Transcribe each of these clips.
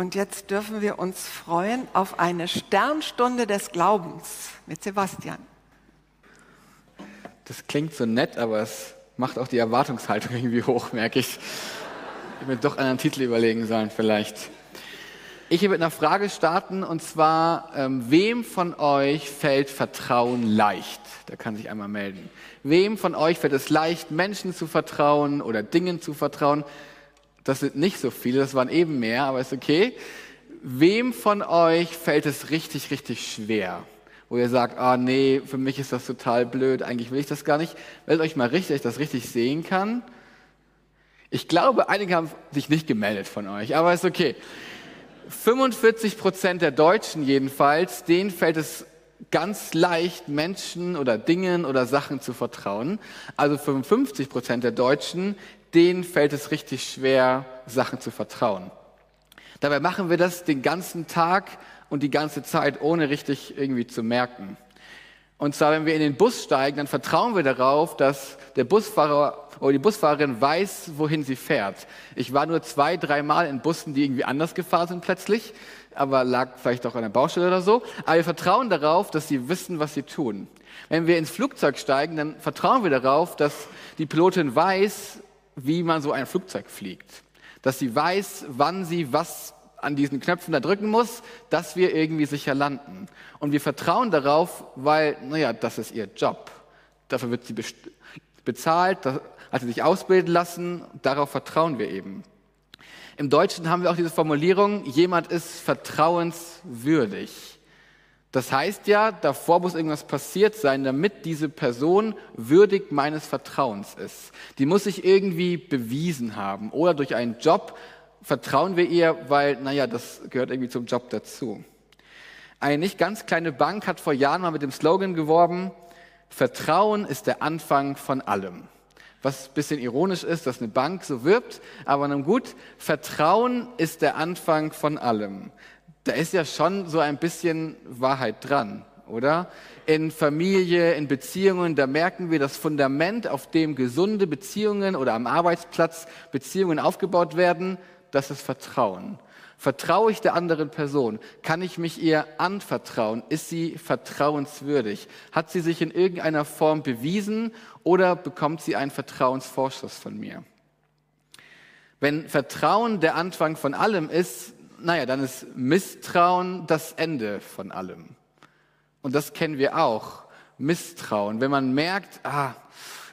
Und jetzt dürfen wir uns freuen auf eine Sternstunde des Glaubens mit Sebastian. Das klingt so nett, aber es macht auch die Erwartungshaltung irgendwie hoch, merke ich. Ich mir doch einen Titel überlegen sollen vielleicht. Ich will mit einer Frage starten und zwar, ähm, wem von euch fällt Vertrauen leicht? Der kann sich einmal melden. Wem von euch fällt es leicht, Menschen zu vertrauen oder Dingen zu vertrauen? Das sind nicht so viele, das waren eben mehr, aber ist okay. Wem von euch fällt es richtig, richtig schwer? Wo ihr sagt, ah nee, für mich ist das total blöd, eigentlich will ich das gar nicht. Meldet euch mal richtig, dass ich das richtig sehen kann. Ich glaube, einige haben sich nicht gemeldet von euch, aber ist okay. 45 Prozent der Deutschen jedenfalls, denen fällt es ganz leicht, Menschen oder Dingen oder Sachen zu vertrauen. Also 55 Prozent der Deutschen, denen fällt es richtig schwer, Sachen zu vertrauen. Dabei machen wir das den ganzen Tag und die ganze Zeit, ohne richtig irgendwie zu merken. Und zwar, wenn wir in den Bus steigen, dann vertrauen wir darauf, dass der Busfahrer oder die Busfahrerin weiß, wohin sie fährt. Ich war nur zwei, dreimal in Bussen, die irgendwie anders gefahren sind plötzlich, aber lag vielleicht auch an der Baustelle oder so. Aber wir vertrauen darauf, dass sie wissen, was sie tun. Wenn wir ins Flugzeug steigen, dann vertrauen wir darauf, dass die Pilotin weiß, wie man so ein Flugzeug fliegt. Dass sie weiß, wann sie was an diesen Knöpfen da drücken muss, dass wir irgendwie sicher landen. Und wir vertrauen darauf, weil, naja, das ist ihr Job. Dafür wird sie bezahlt, hat sie sich ausbilden lassen, darauf vertrauen wir eben. Im Deutschen haben wir auch diese Formulierung, jemand ist vertrauenswürdig. Das heißt ja, davor muss irgendwas passiert sein, damit diese Person würdig meines Vertrauens ist. Die muss sich irgendwie bewiesen haben oder durch einen Job vertrauen wir ihr, weil, naja, das gehört irgendwie zum Job dazu. Eine nicht ganz kleine Bank hat vor Jahren mal mit dem Slogan geworben, Vertrauen ist der Anfang von allem. Was ein bisschen ironisch ist, dass eine Bank so wirbt, aber nun gut, Vertrauen ist der Anfang von allem da ist ja schon so ein bisschen Wahrheit dran, oder? In Familie, in Beziehungen, da merken wir das Fundament, auf dem gesunde Beziehungen oder am Arbeitsplatz Beziehungen aufgebaut werden, das ist Vertrauen. Vertraue ich der anderen Person? Kann ich mich ihr anvertrauen? Ist sie vertrauenswürdig? Hat sie sich in irgendeiner Form bewiesen oder bekommt sie einen Vertrauensvorschuss von mir? Wenn Vertrauen der Anfang von allem ist, naja, dann ist Misstrauen das Ende von allem. Und das kennen wir auch. Misstrauen. Wenn man merkt, ah,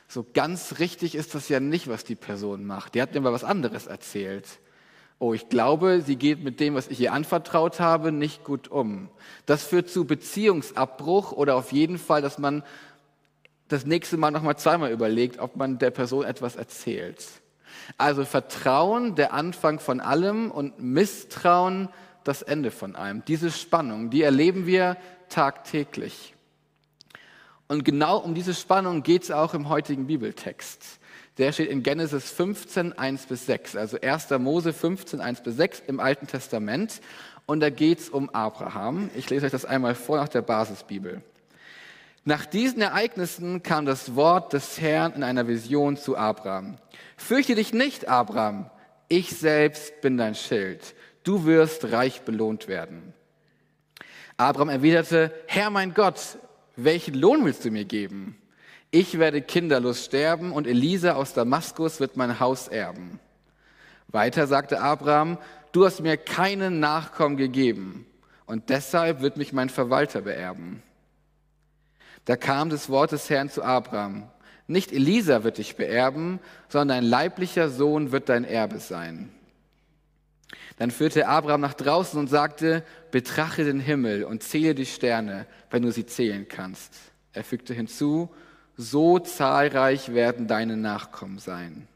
so ganz richtig ist das ja nicht, was die Person macht. Die hat mir mal was anderes erzählt. Oh, ich glaube, sie geht mit dem, was ich ihr anvertraut habe, nicht gut um. Das führt zu Beziehungsabbruch oder auf jeden Fall, dass man das nächste Mal nochmal zweimal überlegt, ob man der Person etwas erzählt. Also Vertrauen, der Anfang von allem und Misstrauen, das Ende von allem. Diese Spannung, die erleben wir tagtäglich. Und genau um diese Spannung geht es auch im heutigen Bibeltext. Der steht in Genesis 15, 1 bis 6, also 1. Mose 15, 1 bis 6 im Alten Testament. Und da geht es um Abraham. Ich lese euch das einmal vor nach der Basisbibel. Nach diesen Ereignissen kam das Wort des Herrn in einer Vision zu Abraham. Fürchte dich nicht, Abraham, ich selbst bin dein Schild. Du wirst reich belohnt werden. Abraham erwiderte, Herr mein Gott, welchen Lohn willst du mir geben? Ich werde kinderlos sterben und Elisa aus Damaskus wird mein Haus erben. Weiter sagte Abraham, du hast mir keinen Nachkommen gegeben und deshalb wird mich mein Verwalter beerben. Da kam das Wort des Herrn zu Abraham. Nicht Elisa wird dich beerben, sondern ein leiblicher Sohn wird dein Erbe sein. Dann führte Abraham nach draußen und sagte, betrachte den Himmel und zähle die Sterne, wenn du sie zählen kannst. Er fügte hinzu, so zahlreich werden deine Nachkommen sein.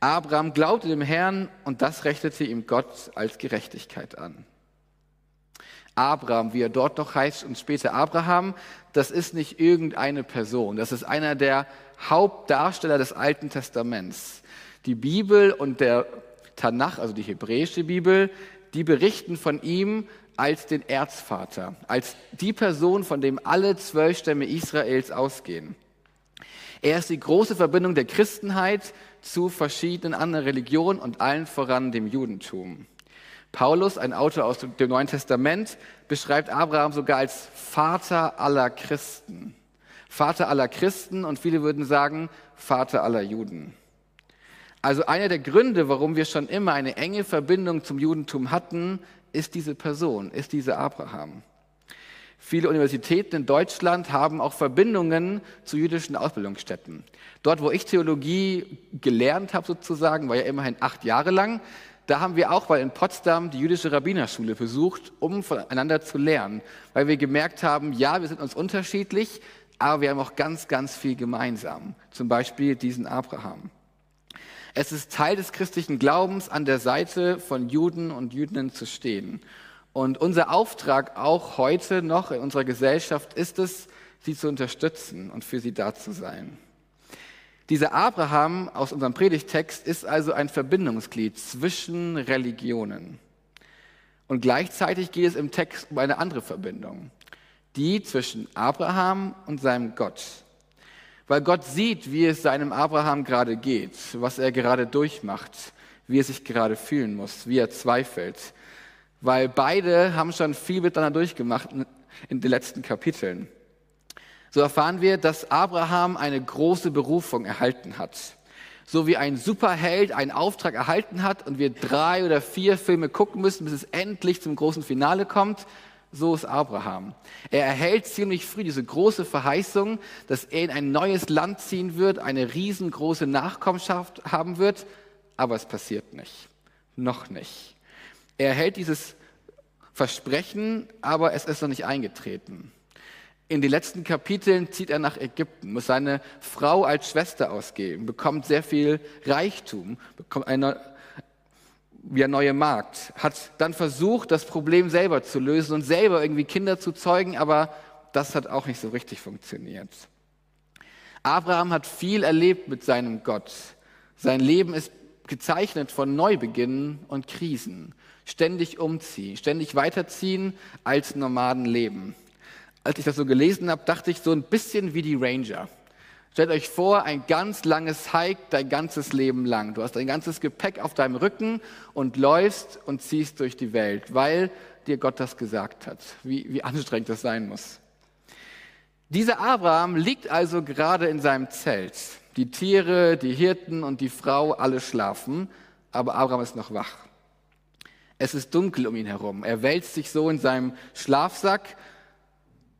Abraham glaubte dem Herrn und das rechnete ihm Gott als Gerechtigkeit an. Abraham, wie er dort noch heißt und später Abraham, das ist nicht irgendeine Person. Das ist einer der Hauptdarsteller des Alten Testaments. Die Bibel und der Tanach, also die hebräische Bibel, die berichten von ihm als den Erzvater, als die Person, von dem alle zwölf Stämme Israels ausgehen. Er ist die große Verbindung der Christenheit zu verschiedenen anderen Religionen und allen voran dem Judentum. Paulus, ein Autor aus dem Neuen Testament, beschreibt Abraham sogar als Vater aller Christen. Vater aller Christen und viele würden sagen Vater aller Juden. Also einer der Gründe, warum wir schon immer eine enge Verbindung zum Judentum hatten, ist diese Person, ist dieser Abraham. Viele Universitäten in Deutschland haben auch Verbindungen zu jüdischen Ausbildungsstätten. Dort, wo ich Theologie gelernt habe, sozusagen, war ja immerhin acht Jahre lang, da haben wir auch mal in Potsdam die jüdische Rabbinerschule besucht, um voneinander zu lernen, weil wir gemerkt haben, ja, wir sind uns unterschiedlich, aber wir haben auch ganz, ganz viel gemeinsam. Zum Beispiel diesen Abraham. Es ist Teil des christlichen Glaubens, an der Seite von Juden und Jüdinnen zu stehen. Und unser Auftrag auch heute noch in unserer Gesellschaft ist es, sie zu unterstützen und für sie da zu sein. Dieser Abraham aus unserem Predigtext ist also ein Verbindungsglied zwischen Religionen. Und gleichzeitig geht es im Text um eine andere Verbindung, die zwischen Abraham und seinem Gott. Weil Gott sieht, wie es seinem Abraham gerade geht, was er gerade durchmacht, wie er sich gerade fühlen muss, wie er zweifelt. Weil beide haben schon viel miteinander durchgemacht in den letzten Kapiteln. So erfahren wir, dass Abraham eine große Berufung erhalten hat. So wie ein Superheld einen Auftrag erhalten hat und wir drei oder vier Filme gucken müssen, bis es endlich zum großen Finale kommt, so ist Abraham. Er erhält ziemlich früh diese große Verheißung, dass er in ein neues Land ziehen wird, eine riesengroße Nachkommenschaft haben wird, aber es passiert nicht. Noch nicht. Er erhält dieses Versprechen, aber es ist noch nicht eingetreten. In den letzten Kapiteln zieht er nach Ägypten, muss seine Frau als Schwester ausgeben, bekommt sehr viel Reichtum, bekommt eine wie eine neue Magd, hat dann versucht, das Problem selber zu lösen und selber irgendwie Kinder zu zeugen, aber das hat auch nicht so richtig funktioniert. Abraham hat viel erlebt mit seinem Gott. Sein Leben ist gezeichnet von Neubeginnen und Krisen. Ständig umziehen, ständig weiterziehen als Nomaden leben. Als ich das so gelesen habe, dachte ich so ein bisschen wie die Ranger. Stellt euch vor, ein ganz langes Hike dein ganzes Leben lang. Du hast dein ganzes Gepäck auf deinem Rücken und läufst und ziehst durch die Welt, weil dir Gott das gesagt hat. Wie, wie anstrengend das sein muss. Dieser Abraham liegt also gerade in seinem Zelt. Die Tiere, die Hirten und die Frau alle schlafen, aber Abraham ist noch wach. Es ist dunkel um ihn herum. Er wälzt sich so in seinem Schlafsack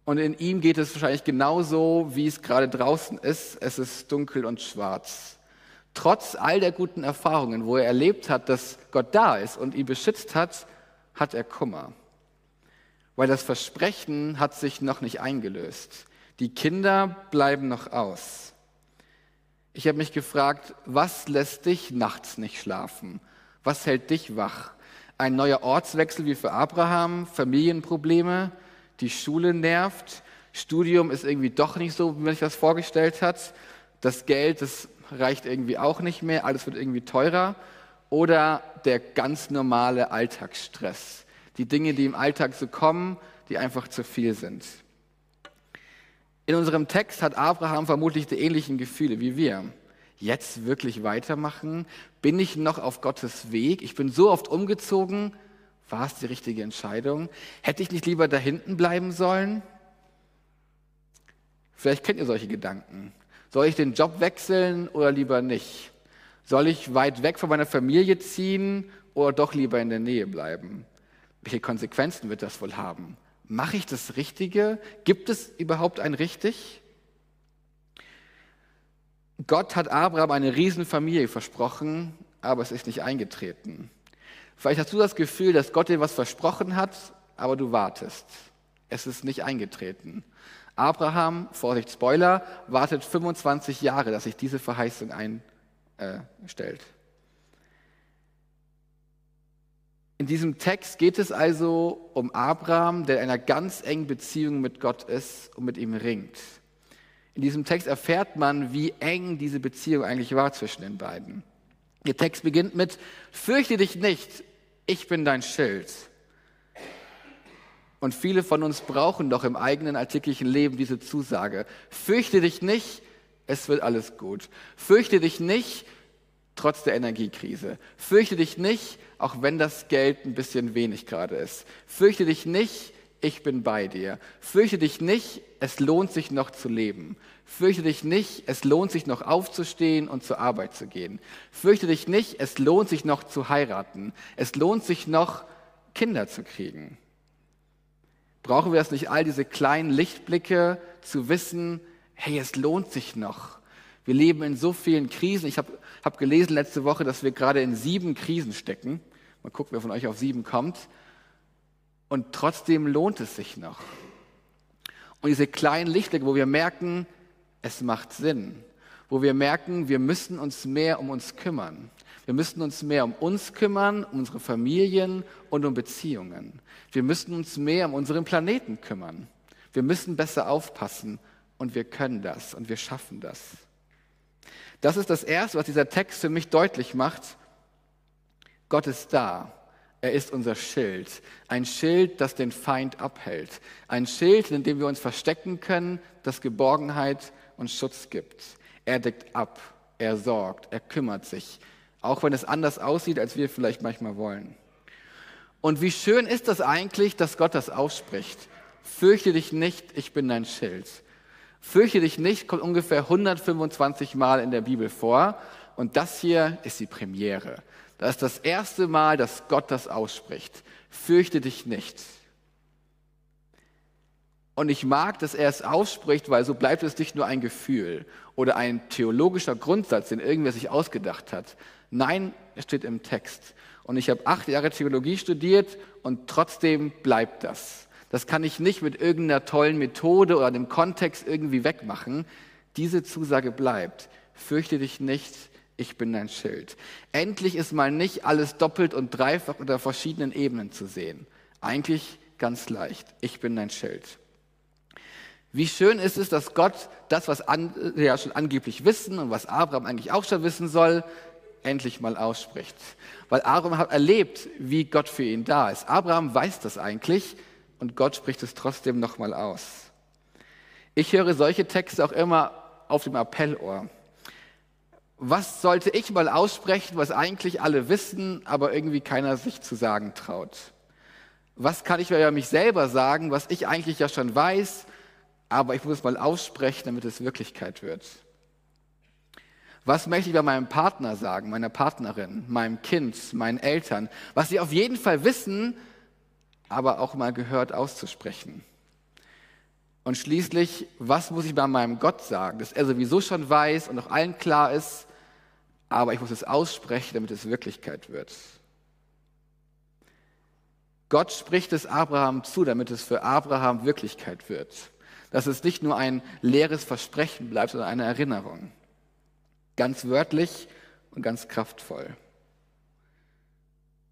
und in ihm geht es wahrscheinlich genauso, wie es gerade draußen ist. Es ist dunkel und schwarz. Trotz all der guten Erfahrungen, wo er erlebt hat, dass Gott da ist und ihn beschützt hat, hat er Kummer. Weil das Versprechen hat sich noch nicht eingelöst. Die Kinder bleiben noch aus. Ich habe mich gefragt, was lässt dich nachts nicht schlafen? Was hält dich wach? Ein neuer Ortswechsel wie für Abraham, Familienprobleme, die Schule nervt, Studium ist irgendwie doch nicht so, wie man sich das vorgestellt hat, das Geld, das reicht irgendwie auch nicht mehr, alles wird irgendwie teurer oder der ganz normale Alltagsstress, die Dinge, die im Alltag so kommen, die einfach zu viel sind. In unserem Text hat Abraham vermutlich die ähnlichen Gefühle wie wir. Jetzt wirklich weitermachen? Bin ich noch auf Gottes Weg? Ich bin so oft umgezogen, war es die richtige Entscheidung? Hätte ich nicht lieber da hinten bleiben sollen? Vielleicht kennt ihr solche Gedanken. Soll ich den Job wechseln oder lieber nicht? Soll ich weit weg von meiner Familie ziehen oder doch lieber in der Nähe bleiben? Welche Konsequenzen wird das wohl haben? Mache ich das Richtige? Gibt es überhaupt ein Richtig? Gott hat Abraham eine Riesenfamilie versprochen, aber es ist nicht eingetreten. Vielleicht hast du das Gefühl, dass Gott dir was versprochen hat, aber du wartest. Es ist nicht eingetreten. Abraham, Vorsicht, Spoiler, wartet 25 Jahre, dass sich diese Verheißung einstellt. In diesem Text geht es also um Abraham, der in einer ganz engen Beziehung mit Gott ist und mit ihm ringt. In diesem Text erfährt man, wie eng diese Beziehung eigentlich war zwischen den beiden. Der Text beginnt mit, fürchte dich nicht, ich bin dein Schild. Und viele von uns brauchen doch im eigenen alltäglichen Leben diese Zusage. Fürchte dich nicht, es wird alles gut. Fürchte dich nicht, trotz der Energiekrise. Fürchte dich nicht, auch wenn das Geld ein bisschen wenig gerade ist. Fürchte dich nicht, ich bin bei dir. Fürchte dich nicht, es lohnt sich noch zu leben. Fürchte dich nicht, es lohnt sich noch aufzustehen und zur Arbeit zu gehen. Fürchte dich nicht, es lohnt sich noch zu heiraten. Es lohnt sich noch, Kinder zu kriegen. Brauchen wir es nicht, all diese kleinen Lichtblicke zu wissen, hey, es lohnt sich noch. Wir leben in so vielen Krisen. Ich habe hab gelesen letzte Woche, dass wir gerade in sieben Krisen stecken. Mal gucken, wer von euch auf sieben kommt. Und trotzdem lohnt es sich noch. Und diese kleinen Lichtblicke, wo wir merken, es macht Sinn, wo wir merken, wir müssen uns mehr um uns kümmern. Wir müssen uns mehr um uns kümmern, um unsere Familien und um Beziehungen. Wir müssen uns mehr um unseren Planeten kümmern. Wir müssen besser aufpassen und wir können das und wir schaffen das. Das ist das Erste, was dieser Text für mich deutlich macht. Gott ist da. Er ist unser Schild. Ein Schild, das den Feind abhält. Ein Schild, in dem wir uns verstecken können, das Geborgenheit und Schutz gibt. Er deckt ab, er sorgt, er kümmert sich, auch wenn es anders aussieht, als wir vielleicht manchmal wollen. Und wie schön ist das eigentlich, dass Gott das ausspricht. Fürchte dich nicht, ich bin dein Schild. Fürchte dich nicht kommt ungefähr 125 Mal in der Bibel vor. Und das hier ist die Premiere. Das ist das erste Mal, dass Gott das ausspricht. Fürchte dich nicht. Und ich mag, dass er es ausspricht, weil so bleibt es nicht nur ein Gefühl oder ein theologischer Grundsatz, den irgendwer sich ausgedacht hat. Nein, es steht im Text. Und ich habe acht Jahre Theologie studiert und trotzdem bleibt das. Das kann ich nicht mit irgendeiner tollen Methode oder dem Kontext irgendwie wegmachen. Diese Zusage bleibt. Fürchte dich nicht, ich bin dein Schild. Endlich ist mal nicht alles doppelt und dreifach unter verschiedenen Ebenen zu sehen. Eigentlich ganz leicht. Ich bin dein Schild. Wie schön ist es, dass Gott das, was andere ja schon angeblich wissen und was Abraham eigentlich auch schon wissen soll, endlich mal ausspricht. Weil Abraham hat erlebt, wie Gott für ihn da ist. Abraham weiß das eigentlich und Gott spricht es trotzdem nochmal aus. Ich höre solche Texte auch immer auf dem Appellohr. Was sollte ich mal aussprechen, was eigentlich alle wissen, aber irgendwie keiner sich zu sagen traut? Was kann ich über mich selber sagen, was ich eigentlich ja schon weiß, aber ich muss es mal aussprechen, damit es Wirklichkeit wird. Was möchte ich bei meinem Partner sagen, meiner Partnerin, meinem Kind, meinen Eltern, was sie auf jeden Fall wissen, aber auch mal gehört auszusprechen? Und schließlich, was muss ich bei meinem Gott sagen, dass er sowieso schon weiß und auch allen klar ist, aber ich muss es aussprechen, damit es Wirklichkeit wird. Gott spricht es Abraham zu, damit es für Abraham Wirklichkeit wird dass es nicht nur ein leeres Versprechen bleibt, sondern eine Erinnerung. Ganz wörtlich und ganz kraftvoll.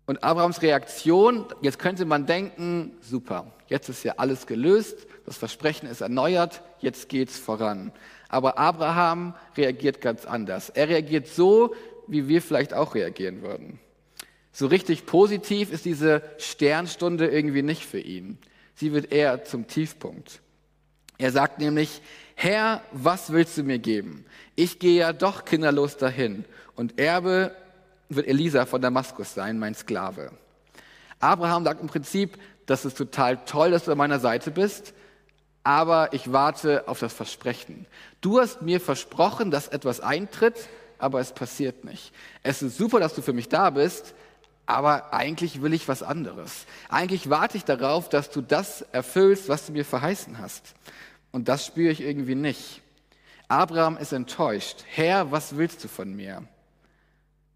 Und Abrahams Reaktion, jetzt könnte man denken, super, jetzt ist ja alles gelöst, das Versprechen ist erneuert, jetzt geht's voran. Aber Abraham reagiert ganz anders. Er reagiert so, wie wir vielleicht auch reagieren würden. So richtig positiv ist diese Sternstunde irgendwie nicht für ihn. Sie wird eher zum Tiefpunkt. Er sagt nämlich, Herr, was willst du mir geben? Ich gehe ja doch kinderlos dahin und Erbe wird Elisa von Damaskus sein, mein Sklave. Abraham sagt im Prinzip, das ist total toll, dass du an meiner Seite bist, aber ich warte auf das Versprechen. Du hast mir versprochen, dass etwas eintritt, aber es passiert nicht. Es ist super, dass du für mich da bist, aber eigentlich will ich was anderes. Eigentlich warte ich darauf, dass du das erfüllst, was du mir verheißen hast. Und das spüre ich irgendwie nicht. Abraham ist enttäuscht. Herr, was willst du von mir?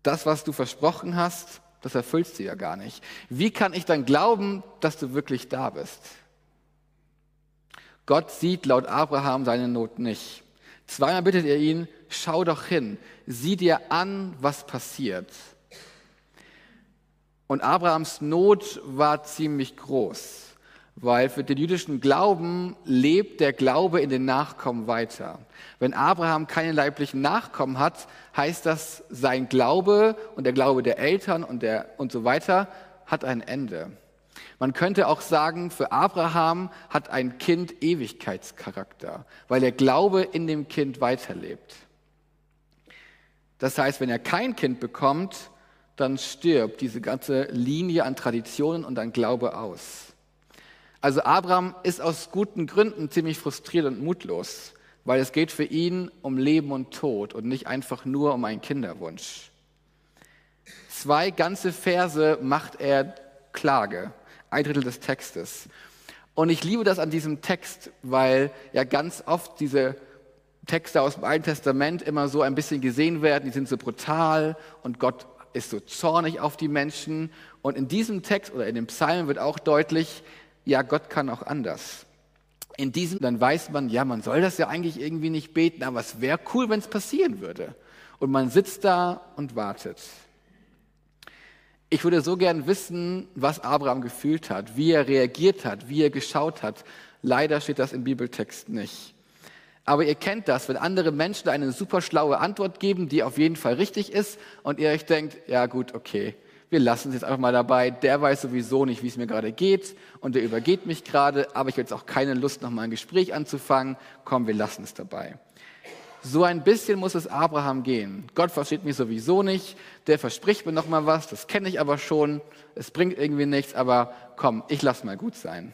Das, was du versprochen hast, das erfüllst du ja gar nicht. Wie kann ich dann glauben, dass du wirklich da bist? Gott sieht laut Abraham seine Not nicht. Zweimal bittet er ihn, schau doch hin, sieh dir an, was passiert. Und Abrahams Not war ziemlich groß weil für den jüdischen Glauben lebt der Glaube in den Nachkommen weiter. Wenn Abraham keine leiblichen Nachkommen hat, heißt das, sein Glaube und der Glaube der Eltern und, der, und so weiter hat ein Ende. Man könnte auch sagen, für Abraham hat ein Kind Ewigkeitscharakter, weil der Glaube in dem Kind weiterlebt. Das heißt, wenn er kein Kind bekommt, dann stirbt diese ganze Linie an Traditionen und an Glaube aus. Also Abraham ist aus guten Gründen ziemlich frustriert und mutlos, weil es geht für ihn um Leben und Tod und nicht einfach nur um einen Kinderwunsch. Zwei ganze Verse macht er Klage, ein Drittel des Textes. Und ich liebe das an diesem Text, weil ja ganz oft diese Texte aus dem Alten Testament immer so ein bisschen gesehen werden, die sind so brutal und Gott ist so zornig auf die Menschen. Und in diesem Text oder in dem Psalm wird auch deutlich, ja, Gott kann auch anders. In diesem, dann weiß man, ja, man soll das ja eigentlich irgendwie nicht beten, aber es wäre cool, wenn es passieren würde. Und man sitzt da und wartet. Ich würde so gern wissen, was Abraham gefühlt hat, wie er reagiert hat, wie er geschaut hat. Leider steht das im Bibeltext nicht. Aber ihr kennt das, wenn andere Menschen eine super schlaue Antwort geben, die auf jeden Fall richtig ist und ihr euch denkt, ja gut, okay, wir lassen es jetzt einfach mal dabei. Der weiß sowieso nicht, wie es mir gerade geht und der übergeht mich gerade, aber ich habe jetzt auch keine Lust, noch mal ein Gespräch anzufangen. Komm, wir lassen es dabei. So ein bisschen muss es Abraham gehen. Gott versteht mich sowieso nicht, der verspricht mir noch mal was, das kenne ich aber schon, es bringt irgendwie nichts, aber komm, ich lass mal gut sein.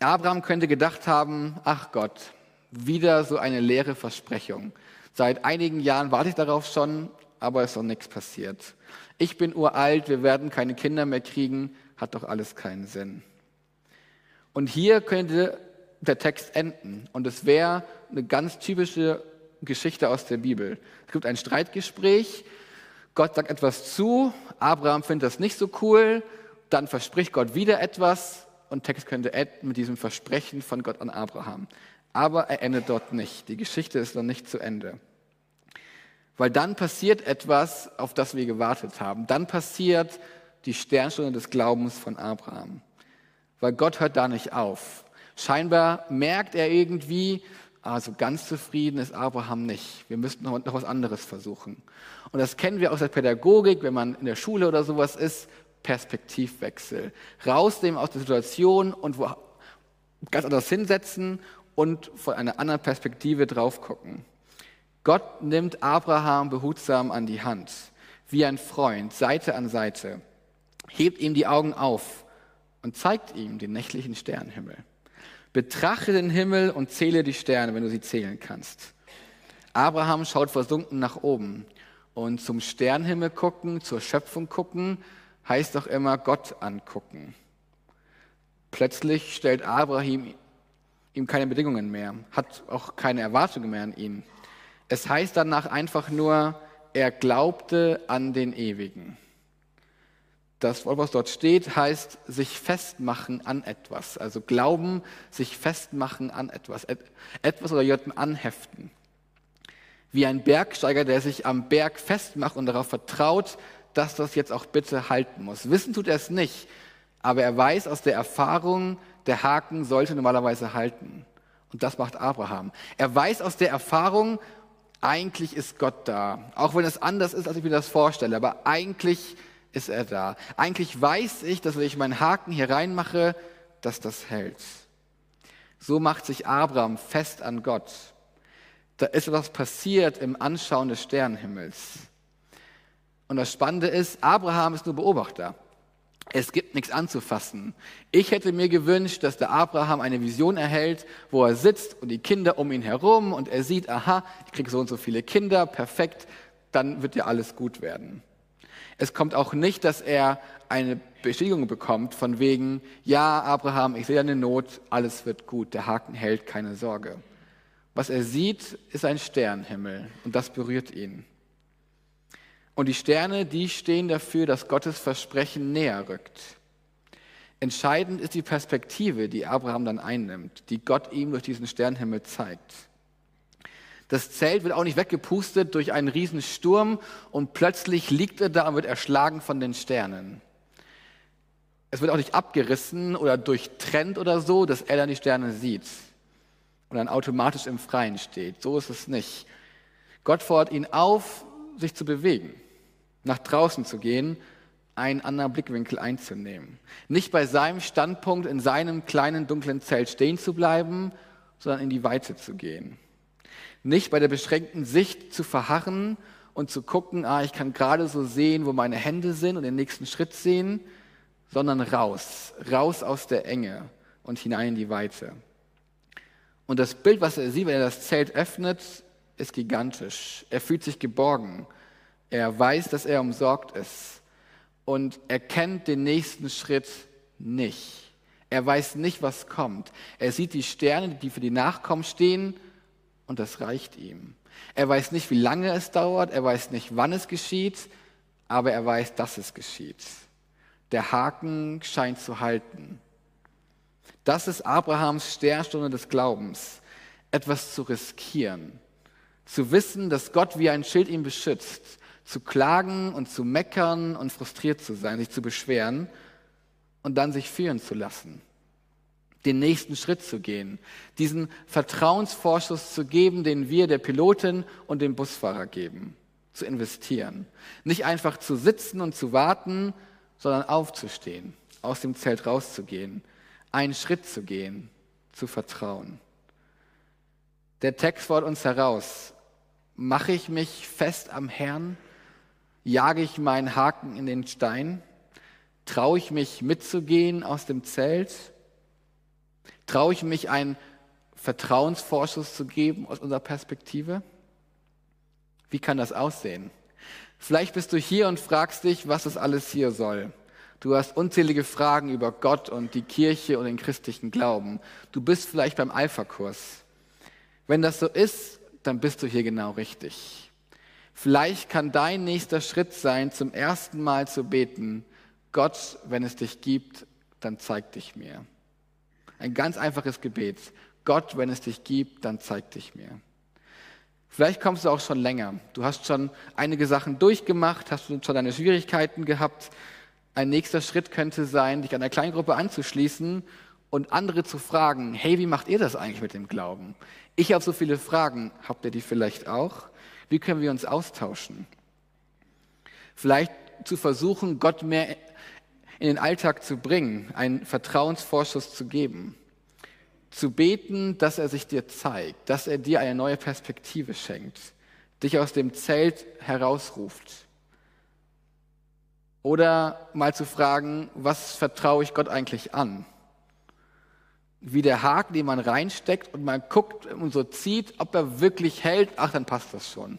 Abraham könnte gedacht haben, ach Gott, wieder so eine leere Versprechung. Seit einigen Jahren warte ich darauf schon, aber es ist noch nichts passiert. Ich bin uralt, wir werden keine Kinder mehr kriegen, hat doch alles keinen Sinn. Und hier könnte der Text enden und es wäre eine ganz typische Geschichte aus der Bibel. Es gibt ein Streitgespräch, Gott sagt etwas zu, Abraham findet das nicht so cool, dann verspricht Gott wieder etwas und Text könnte enden mit diesem Versprechen von Gott an Abraham. Aber er endet dort nicht. Die Geschichte ist noch nicht zu Ende. Weil dann passiert etwas, auf das wir gewartet haben. Dann passiert die Sternstunde des Glaubens von Abraham. Weil Gott hört da nicht auf. Scheinbar merkt er irgendwie, also ganz zufrieden ist Abraham nicht. Wir müssten noch, noch was anderes versuchen. Und das kennen wir aus der Pädagogik, wenn man in der Schule oder sowas ist. Perspektivwechsel. Rausnehmen aus der Situation und wo ganz anders hinsetzen und von einer anderen Perspektive drauf gucken. Gott nimmt Abraham behutsam an die Hand, wie ein Freund, Seite an Seite, hebt ihm die Augen auf und zeigt ihm den nächtlichen Sternenhimmel. Betrachte den Himmel und zähle die Sterne, wenn du sie zählen kannst. Abraham schaut versunken nach oben und zum Sternenhimmel gucken, zur Schöpfung gucken, heißt doch immer Gott angucken. Plötzlich stellt Abraham ihm keine Bedingungen mehr, hat auch keine Erwartungen mehr an ihn. Es heißt danach einfach nur, er glaubte an den Ewigen. Das Wort, was dort steht, heißt sich festmachen an etwas. Also glauben, sich festmachen an etwas. Etwas oder jemanden anheften. Wie ein Bergsteiger, der sich am Berg festmacht und darauf vertraut, dass das jetzt auch bitte halten muss. Wissen tut er es nicht, aber er weiß aus der Erfahrung, der Haken sollte normalerweise halten. Und das macht Abraham. Er weiß aus der Erfahrung, eigentlich ist Gott da. Auch wenn es anders ist, als ich mir das vorstelle, aber eigentlich ist er da. Eigentlich weiß ich, dass wenn ich meinen Haken hier reinmache, dass das hält. So macht sich Abraham fest an Gott. Da ist etwas passiert im Anschauen des Sternenhimmels. Und das Spannende ist, Abraham ist nur Beobachter. Es gibt nichts anzufassen. Ich hätte mir gewünscht, dass der Abraham eine Vision erhält, wo er sitzt und die Kinder um ihn herum und er sieht, aha, ich kriege so und so viele Kinder, perfekt, dann wird ja alles gut werden. Es kommt auch nicht, dass er eine Bestätigung bekommt von wegen, ja, Abraham, ich sehe eine Not, alles wird gut, der Haken hält, keine Sorge. Was er sieht, ist ein Sternhimmel und das berührt ihn. Und die Sterne, die stehen dafür, dass Gottes Versprechen näher rückt. Entscheidend ist die Perspektive, die Abraham dann einnimmt, die Gott ihm durch diesen Sternenhimmel zeigt. Das Zelt wird auch nicht weggepustet durch einen riesen Sturm und plötzlich liegt er da und wird erschlagen von den Sternen. Es wird auch nicht abgerissen oder durchtrennt oder so, dass er dann die Sterne sieht und dann automatisch im Freien steht. So ist es nicht. Gott fordert ihn auf, sich zu bewegen nach draußen zu gehen, einen anderen Blickwinkel einzunehmen. Nicht bei seinem Standpunkt in seinem kleinen dunklen Zelt stehen zu bleiben, sondern in die Weite zu gehen. Nicht bei der beschränkten Sicht zu verharren und zu gucken, ah, ich kann gerade so sehen, wo meine Hände sind und den nächsten Schritt sehen, sondern raus, raus aus der Enge und hinein in die Weite. Und das Bild, was er sieht, wenn er das Zelt öffnet, ist gigantisch. Er fühlt sich geborgen. Er weiß, dass er umsorgt ist. Und er kennt den nächsten Schritt nicht. Er weiß nicht, was kommt. Er sieht die Sterne, die für die Nachkommen stehen, und das reicht ihm. Er weiß nicht, wie lange es dauert, er weiß nicht, wann es geschieht, aber er weiß, dass es geschieht. Der Haken scheint zu halten. Das ist Abrahams Sternstunde des Glaubens, etwas zu riskieren, zu wissen, dass Gott wie ein Schild ihn beschützt, zu klagen und zu meckern und frustriert zu sein, sich zu beschweren und dann sich führen zu lassen, den nächsten Schritt zu gehen, diesen Vertrauensvorschuss zu geben, den wir der Pilotin und dem Busfahrer geben, zu investieren. Nicht einfach zu sitzen und zu warten, sondern aufzustehen, aus dem Zelt rauszugehen, einen Schritt zu gehen, zu vertrauen. Der Text fordert uns heraus, mache ich mich fest am Herrn, jage ich meinen Haken in den Stein, traue ich mich mitzugehen aus dem Zelt, traue ich mich einen Vertrauensvorschuss zu geben aus unserer Perspektive? Wie kann das aussehen? Vielleicht bist du hier und fragst dich, was das alles hier soll. Du hast unzählige Fragen über Gott und die Kirche und den christlichen Glauben. Du bist vielleicht beim Alpha-Kurs. Wenn das so ist, dann bist du hier genau richtig. Vielleicht kann dein nächster Schritt sein, zum ersten Mal zu beten, Gott, wenn es dich gibt, dann zeig dich mir. Ein ganz einfaches Gebet. Gott, wenn es dich gibt, dann zeig dich mir. Vielleicht kommst du auch schon länger. Du hast schon einige Sachen durchgemacht, hast schon deine Schwierigkeiten gehabt ein nächster Schritt könnte sein, dich einer Kleingruppe anzuschließen und andere zu fragen, hey, wie macht ihr das eigentlich mit dem Glauben? Ich habe so viele Fragen, habt ihr die vielleicht auch? Wie können wir uns austauschen? Vielleicht zu versuchen, Gott mehr in den Alltag zu bringen, einen Vertrauensvorschuss zu geben. Zu beten, dass er sich dir zeigt, dass er dir eine neue Perspektive schenkt, dich aus dem Zelt herausruft oder mal zu fragen, was vertraue ich Gott eigentlich an? Wie der Haken, den man reinsteckt und man guckt und so zieht, ob er wirklich hält, ach, dann passt das schon.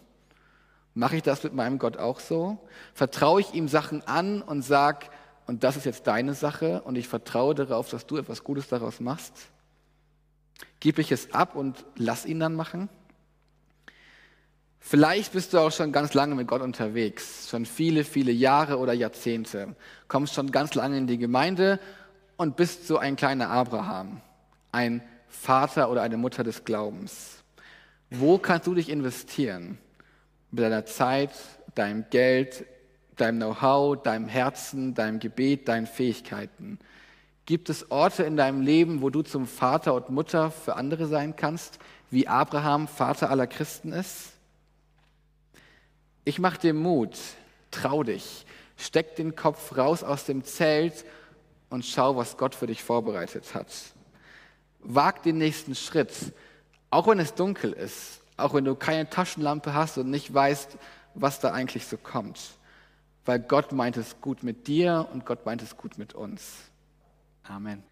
Mache ich das mit meinem Gott auch so? Vertraue ich ihm Sachen an und sag, und das ist jetzt deine Sache und ich vertraue darauf, dass du etwas Gutes daraus machst? Gebe ich es ab und lass ihn dann machen? Vielleicht bist du auch schon ganz lange mit Gott unterwegs, schon viele, viele Jahre oder Jahrzehnte, kommst schon ganz lange in die Gemeinde und bist so ein kleiner Abraham, ein Vater oder eine Mutter des Glaubens. Wo kannst du dich investieren? Mit deiner Zeit, deinem Geld, deinem Know-how, deinem Herzen, deinem Gebet, deinen Fähigkeiten. Gibt es Orte in deinem Leben, wo du zum Vater und Mutter für andere sein kannst, wie Abraham Vater aller Christen ist? Ich mache dir Mut, trau dich, steck den Kopf raus aus dem Zelt und schau, was Gott für dich vorbereitet hat. Wag den nächsten Schritt, auch wenn es dunkel ist, auch wenn du keine Taschenlampe hast und nicht weißt, was da eigentlich so kommt. Weil Gott meint es gut mit dir und Gott meint es gut mit uns. Amen.